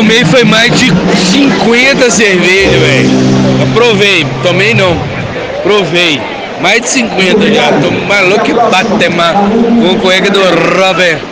tomei foi mais de 50 cervejas, velho. Eu provei, tomei não. Provei. Mais de 50 já. Tô maluco que bate mano. com o colega do Robert.